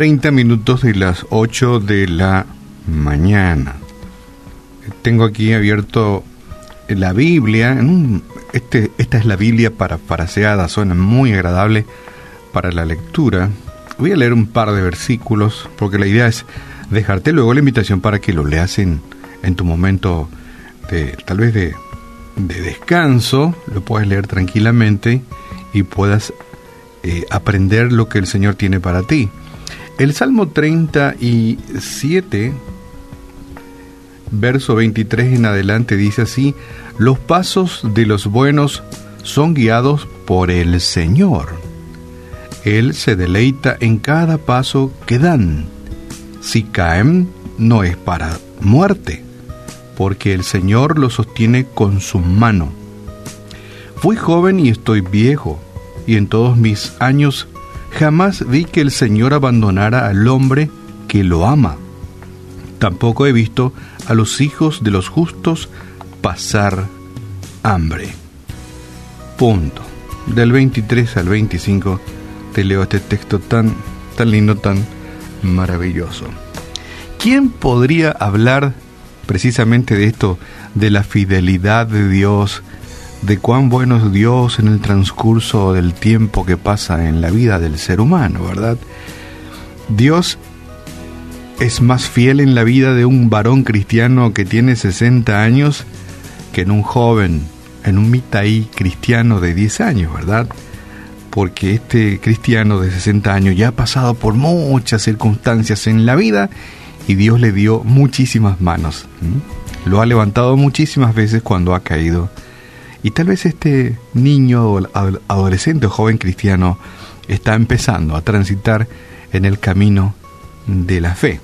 30 minutos de las 8 de la mañana. Tengo aquí abierto la Biblia. este, esta es la Biblia para suena muy agradable para la lectura. Voy a leer un par de versículos porque la idea es dejarte luego la invitación para que lo leas en, en tu momento de tal vez de, de descanso, lo puedes leer tranquilamente y puedas eh, aprender lo que el Señor tiene para ti. El Salmo 37, verso 23 en adelante, dice así, los pasos de los buenos son guiados por el Señor. Él se deleita en cada paso que dan. Si caen, no es para muerte, porque el Señor lo sostiene con su mano. Fui joven y estoy viejo, y en todos mis años jamás vi que el Señor abandonara al hombre que lo ama. Tampoco he visto a los hijos de los justos pasar hambre. Punto. Del 23 al 25 te leo este texto tan, tan lindo, tan maravilloso. ¿Quién podría hablar precisamente de esto, de la fidelidad de Dios, de cuán bueno es Dios en el transcurso del tiempo que pasa en la vida del ser humano, ¿verdad? Dios es más fiel en la vida de un varón cristiano que tiene 60 años que en un joven, en un mitaí cristiano de 10 años, ¿verdad? Porque este cristiano de 60 años ya ha pasado por muchas circunstancias en la vida y Dios le dio muchísimas manos. Lo ha levantado muchísimas veces cuando ha caído y tal vez este niño, adolescente o joven cristiano está empezando a transitar en el camino de la fe.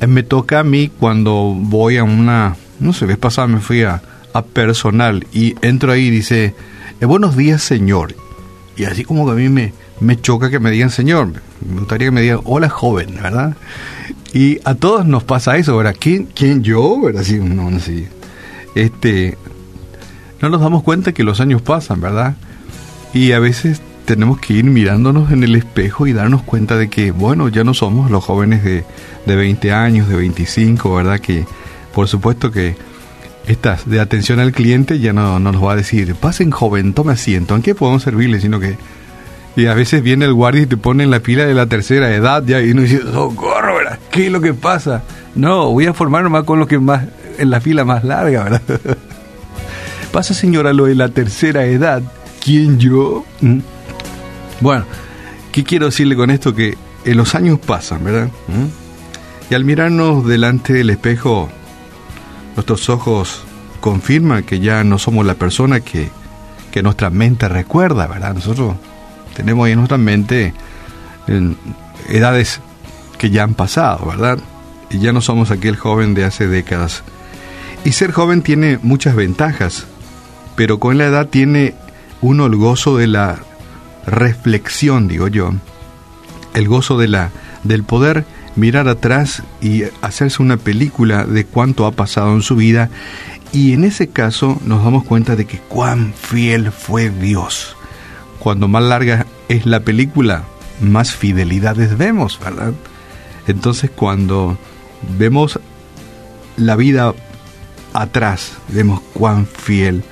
Eh, me toca a mí cuando voy a una, no sé, vez pasada me fui a, personal y entro ahí y dice, eh, buenos días Señor. Y así como que a mí me, me choca que me digan Señor, me gustaría que me digan, hola joven, ¿verdad? Y a todos nos pasa eso, ¿verdad? ¿Quién, quién yo? ¿verdad? Así, no, no sé. Este, no nos damos cuenta que los años pasan, ¿verdad? Y a veces tenemos que ir mirándonos en el espejo y darnos cuenta de que, bueno, ya no somos los jóvenes de, de 20 años, de 25, ¿verdad? Que por supuesto que estas de atención al cliente ya no, no, nos va a decir, pasen joven, tome asiento, ¿en qué podemos servirle? Sino que y a veces viene el guardia y te pone en la fila de la tercera edad ya y uno dice, socorro, ¿verdad? ¿Qué es lo que pasa? No, voy a formarme más con los que más, en la fila más larga, ¿verdad? Pasa, señora, lo de la tercera edad. ¿Quién yo? ¿Mm? Bueno, ¿qué quiero decirle con esto? Que en los años pasan, ¿verdad? ¿Mm? Y al mirarnos delante del espejo, nuestros ojos confirman que ya no somos la persona que, que nuestra mente recuerda, ¿verdad? Nosotros tenemos ahí en nuestra mente edades que ya han pasado, ¿verdad? Y ya no somos aquel joven de hace décadas. Y ser joven tiene muchas ventajas, pero con la edad tiene uno el gozo de la reflexión, digo yo, el gozo de la del poder mirar atrás y hacerse una película de cuánto ha pasado en su vida y en ese caso nos damos cuenta de que cuán fiel fue Dios. Cuando más larga es la película, más fidelidades vemos, ¿verdad? Entonces cuando vemos la vida atrás, vemos cuán fiel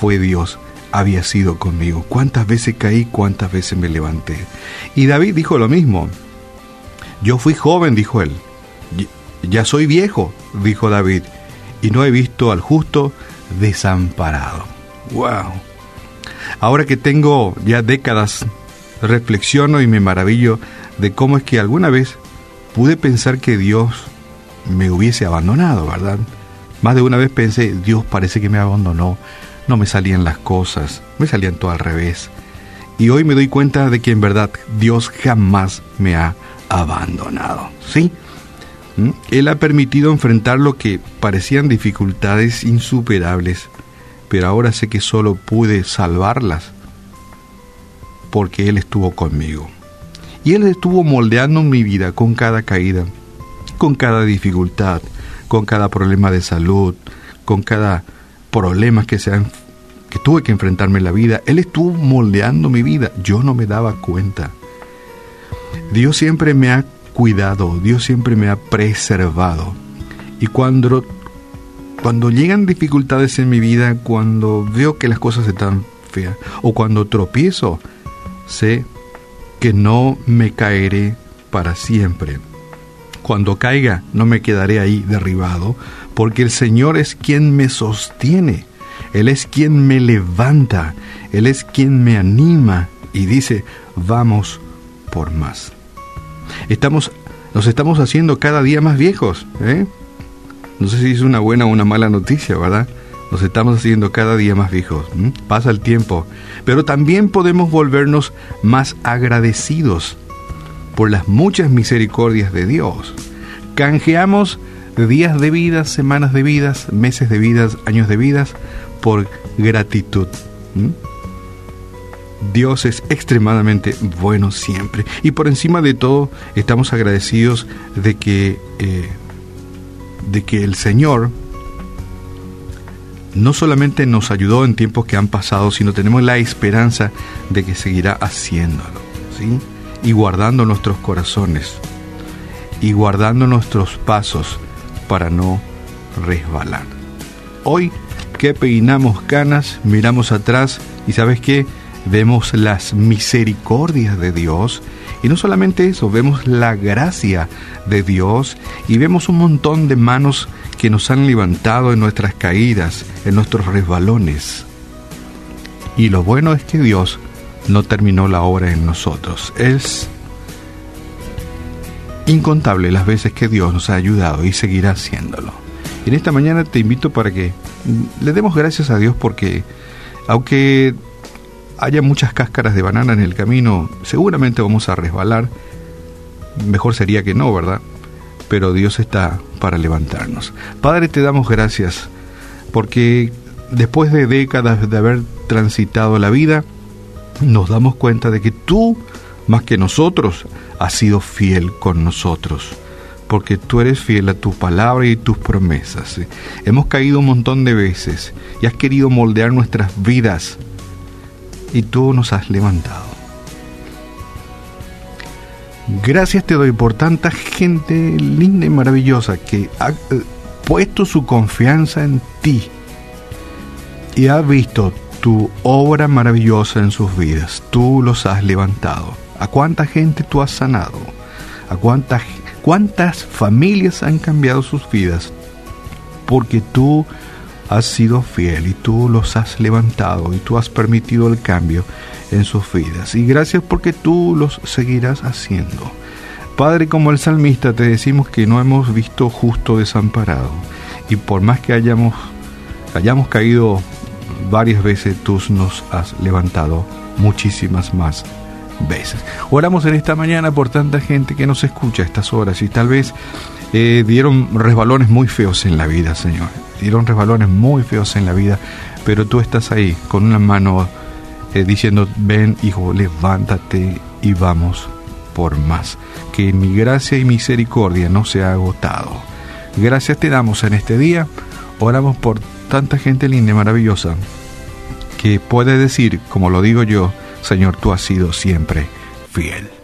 fue Dios había sido conmigo. Cuántas veces caí, cuántas veces me levanté. Y David dijo lo mismo. Yo fui joven, dijo él. Ya soy viejo, dijo David, y no he visto al justo desamparado. ¡Wow! Ahora que tengo ya décadas, reflexiono y me maravillo de cómo es que alguna vez pude pensar que Dios me hubiese abandonado, ¿verdad? Más de una vez pensé, Dios parece que me abandonó, no me salían las cosas, me salían todo al revés. Y hoy me doy cuenta de que en verdad Dios jamás me ha abandonado. ¿Sí? ¿Mm? Él ha permitido enfrentar lo que parecían dificultades insuperables, pero ahora sé que solo pude salvarlas porque Él estuvo conmigo. Y Él estuvo moldeando mi vida con cada caída, con cada dificultad, con cada problema de salud, con cada problema que se han que tuve que enfrentarme en la vida, Él estuvo moldeando mi vida, yo no me daba cuenta. Dios siempre me ha cuidado, Dios siempre me ha preservado. Y cuando, cuando llegan dificultades en mi vida, cuando veo que las cosas están feas, o cuando tropiezo, sé que no me caeré para siempre. Cuando caiga, no me quedaré ahí derribado, porque el Señor es quien me sostiene, Él es quien me levanta, Él es quien me anima y dice, vamos por más. Estamos, nos estamos haciendo cada día más viejos. ¿eh? No sé si es una buena o una mala noticia, ¿verdad? Nos estamos haciendo cada día más viejos. Pasa el tiempo. Pero también podemos volvernos más agradecidos por las muchas misericordias de Dios. Canjeamos días de vida, semanas de vidas, meses de vidas, años de vidas por gratitud. Dios es extremadamente bueno siempre. Y por encima de todo, estamos agradecidos de que, eh, de que el Señor no solamente nos ayudó en tiempos que han pasado, sino tenemos la esperanza de que seguirá haciéndolo. ¿sí? Y guardando nuestros corazones. Y guardando nuestros pasos para no resbalar. Hoy que peinamos canas, miramos atrás y sabes qué? vemos las misericordias de Dios y no solamente eso, vemos la gracia de Dios y vemos un montón de manos que nos han levantado en nuestras caídas, en nuestros resbalones. Y lo bueno es que Dios no terminó la obra en nosotros. Es incontable las veces que Dios nos ha ayudado y seguirá haciéndolo. En esta mañana te invito para que le demos gracias a Dios porque aunque haya muchas cáscaras de banana en el camino, seguramente vamos a resbalar. Mejor sería que no, ¿verdad? Pero Dios está para levantarnos. Padre, te damos gracias porque después de décadas de haber transitado la vida, nos damos cuenta de que tú, más que nosotros, has sido fiel con nosotros porque tú eres fiel a tu palabra y tus promesas. Hemos caído un montón de veces y has querido moldear nuestras vidas y tú nos has levantado. Gracias te doy por tanta gente linda y maravillosa que ha eh, puesto su confianza en ti y ha visto tu obra maravillosa en sus vidas. Tú los has levantado. ¿A cuánta gente tú has sanado? ¿A cuántas, cuántas familias han cambiado sus vidas? Porque tú has sido fiel y tú los has levantado y tú has permitido el cambio en sus vidas. Y gracias porque tú los seguirás haciendo. Padre, como el salmista, te decimos que no hemos visto justo desamparado. Y por más que hayamos, hayamos caído varias veces, tú nos has levantado muchísimas más veces. Oramos en esta mañana por tanta gente que nos escucha a estas horas y tal vez eh, dieron resbalones muy feos en la vida, Señor. Dieron resbalones muy feos en la vida, pero tú estás ahí con una mano eh, diciendo, ven hijo, levántate y vamos por más. Que mi gracia y misericordia no se ha agotado. Gracias te damos en este día. Oramos por tanta gente linda y maravillosa que puede decir, como lo digo yo, Señor, tú has sido siempre fiel.